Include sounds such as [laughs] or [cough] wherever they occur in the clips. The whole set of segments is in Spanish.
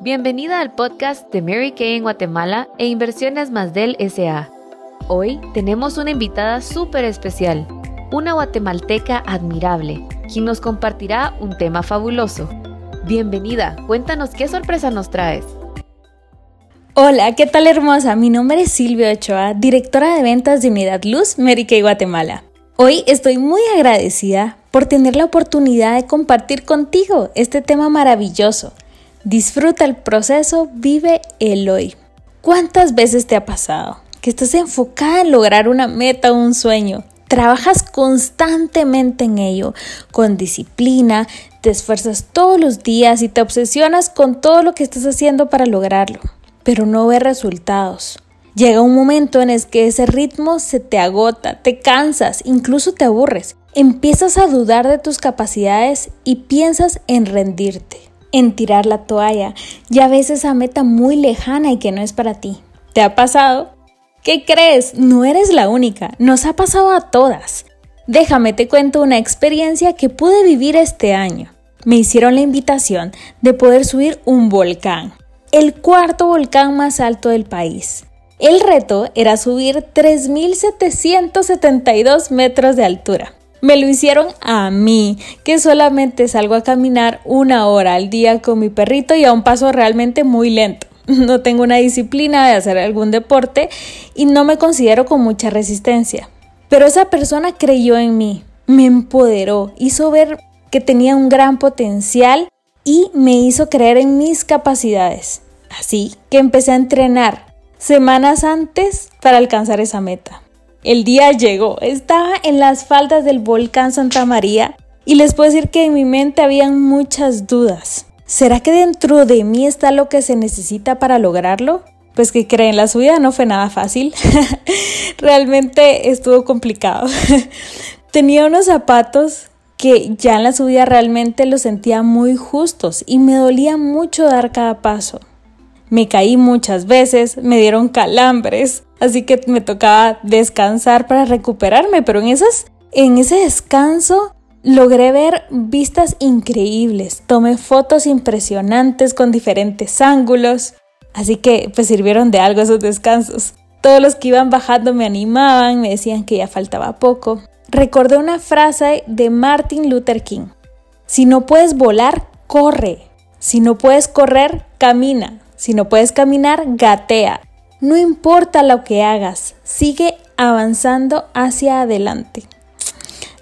Bienvenida al podcast de Mary Kay en Guatemala e Inversiones Más del SA. Hoy tenemos una invitada súper especial, una guatemalteca admirable, quien nos compartirá un tema fabuloso. Bienvenida, cuéntanos qué sorpresa nos traes. Hola, ¿qué tal hermosa? Mi nombre es Silvia Ochoa, directora de ventas de Unidad Luz, Mary Kay Guatemala. Hoy estoy muy agradecida por tener la oportunidad de compartir contigo este tema maravilloso Disfruta el proceso, vive el hoy. ¿Cuántas veces te ha pasado que estás enfocada en lograr una meta o un sueño? Trabajas constantemente en ello, con disciplina, te esfuerzas todos los días y te obsesionas con todo lo que estás haciendo para lograrlo, pero no ves resultados. Llega un momento en el que ese ritmo se te agota, te cansas, incluso te aburres. Empiezas a dudar de tus capacidades y piensas en rendirte en tirar la toalla. Ya ves esa meta muy lejana y que no es para ti. ¿Te ha pasado? ¿Qué crees? No eres la única. Nos ha pasado a todas. Déjame te cuento una experiencia que pude vivir este año. Me hicieron la invitación de poder subir un volcán, el cuarto volcán más alto del país. El reto era subir 3.772 metros de altura. Me lo hicieron a mí, que solamente salgo a caminar una hora al día con mi perrito y a un paso realmente muy lento. [laughs] No tengo una disciplina de hacer algún deporte y no me considero con mucha resistencia. Pero esa persona creyó en mí, me empoderó, hizo ver que tenía un gran potencial y me hizo creer en mis capacidades. Así que empecé a entrenar semanas antes para alcanzar esa meta. El día llegó, estaba en las faldas del volcán Santa María y les puedo decir que en mi mente habían muchas dudas. ¿Será que dentro de mí está lo que se necesita para lograrlo? Pues que creen, la subida no fue nada fácil. [laughs] realmente estuvo complicado. [laughs] Tenía unos zapatos que ya en la subida realmente los sentía muy justos y me dolía mucho dar cada paso. Me caí muchas veces, me dieron calambres, así que me tocaba descansar para recuperarme, pero en en ese descanso logré ver vistas increíbles, tomé fotos impresionantes con diferentes ángulos, así que pues sirvieron de algo esos descansos. Todos los que iban bajando me animaban, me decían que ya faltaba poco. Recordé una frase de Martin Luther King. Si no puedes volar, corre. Si no puedes correr, camina. Si no puedes caminar, gatea. No importa lo que hagas, sigue avanzando hacia adelante.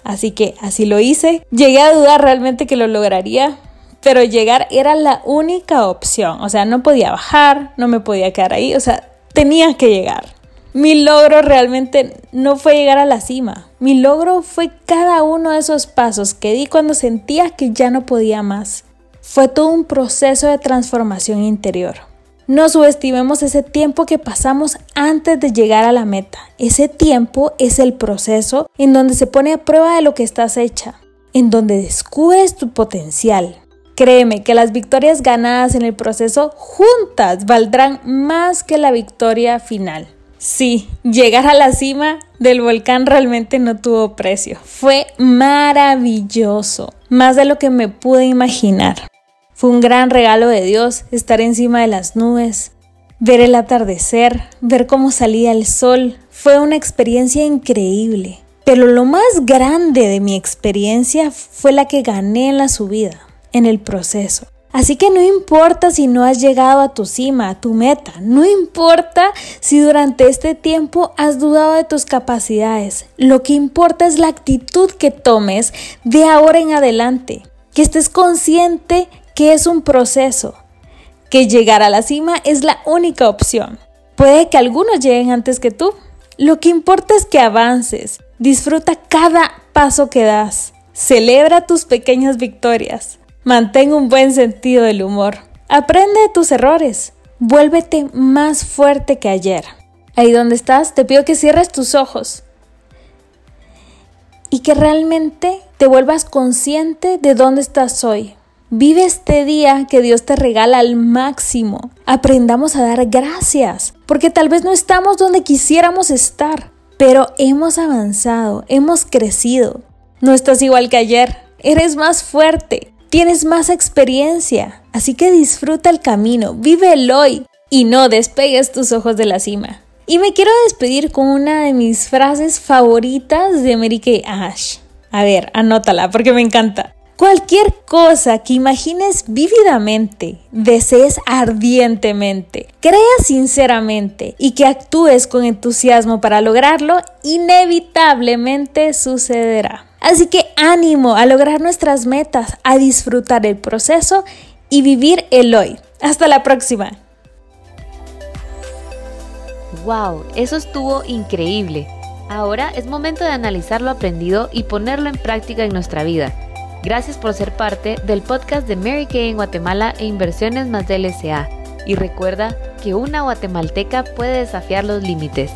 Así que así lo hice. Llegué a dudar realmente que lo lograría, pero llegar era la única opción. O sea, no podía bajar, no me podía quedar ahí, o sea, tenía que llegar. Mi logro realmente no fue llegar a la cima. Mi logro fue cada uno de esos pasos que di cuando sentía que ya no podía más. Fue todo un proceso de transformación interior. No subestimemos ese tiempo que pasamos antes de llegar a la meta. Ese tiempo es el proceso en donde se pone a prueba de lo que estás hecha, en donde descubres tu potencial. Créeme que las victorias ganadas en el proceso juntas valdrán más que la victoria final. Sí, llegar a la cima del volcán realmente no tuvo precio. Fue maravilloso, más de lo que me pude imaginar. Fue un gran regalo de Dios estar encima de las nubes, ver el atardecer, ver cómo salía el sol. Fue una experiencia increíble. Pero lo más grande de mi experiencia fue la que gané en la subida, en el proceso. Así que no importa si no has llegado a tu cima, a tu meta, no importa si durante este tiempo has dudado de tus capacidades, lo que importa es la actitud que tomes de ahora en adelante, que estés consciente que es un proceso, que llegar a la cima es la única opción. Puede que algunos lleguen antes que tú. Lo que importa es que avances, disfruta cada paso que das, celebra tus pequeñas victorias, mantén un buen sentido del humor, aprende de tus errores, vuélvete más fuerte que ayer. Ahí donde estás, te pido que cierres tus ojos y que realmente te vuelvas consciente de dónde estás hoy, Vive este día que Dios te regala al máximo. Aprendamos a dar gracias, porque tal vez no estamos donde quisiéramos estar, pero hemos avanzado, hemos crecido. No estás igual que ayer, eres más fuerte, tienes más experiencia, Así que disfruta el camino, vive el hoy y no despegues tus ojos de la cima. Y me quiero despedir con una de mis frases favoritas de Mary Kay Ash. A ver, anótala porque me encanta. Cualquier cosa que imagines vívidamente, desees ardientemente, creas sinceramente y que actúes con entusiasmo para lograrlo, inevitablemente sucederá. Así que ánimo a lograr nuestras metas, a disfrutar el proceso y vivir el hoy. Hasta la próxima. ¡Wow! Eso estuvo increíble. Ahora es momento de analizar lo aprendido y ponerlo en práctica en nuestra vida. Gracias por ser parte del podcast de Mary Kay en Guatemala e Inversiones más del SA. Y recuerda que una guatemalteca puede desafiar los límites.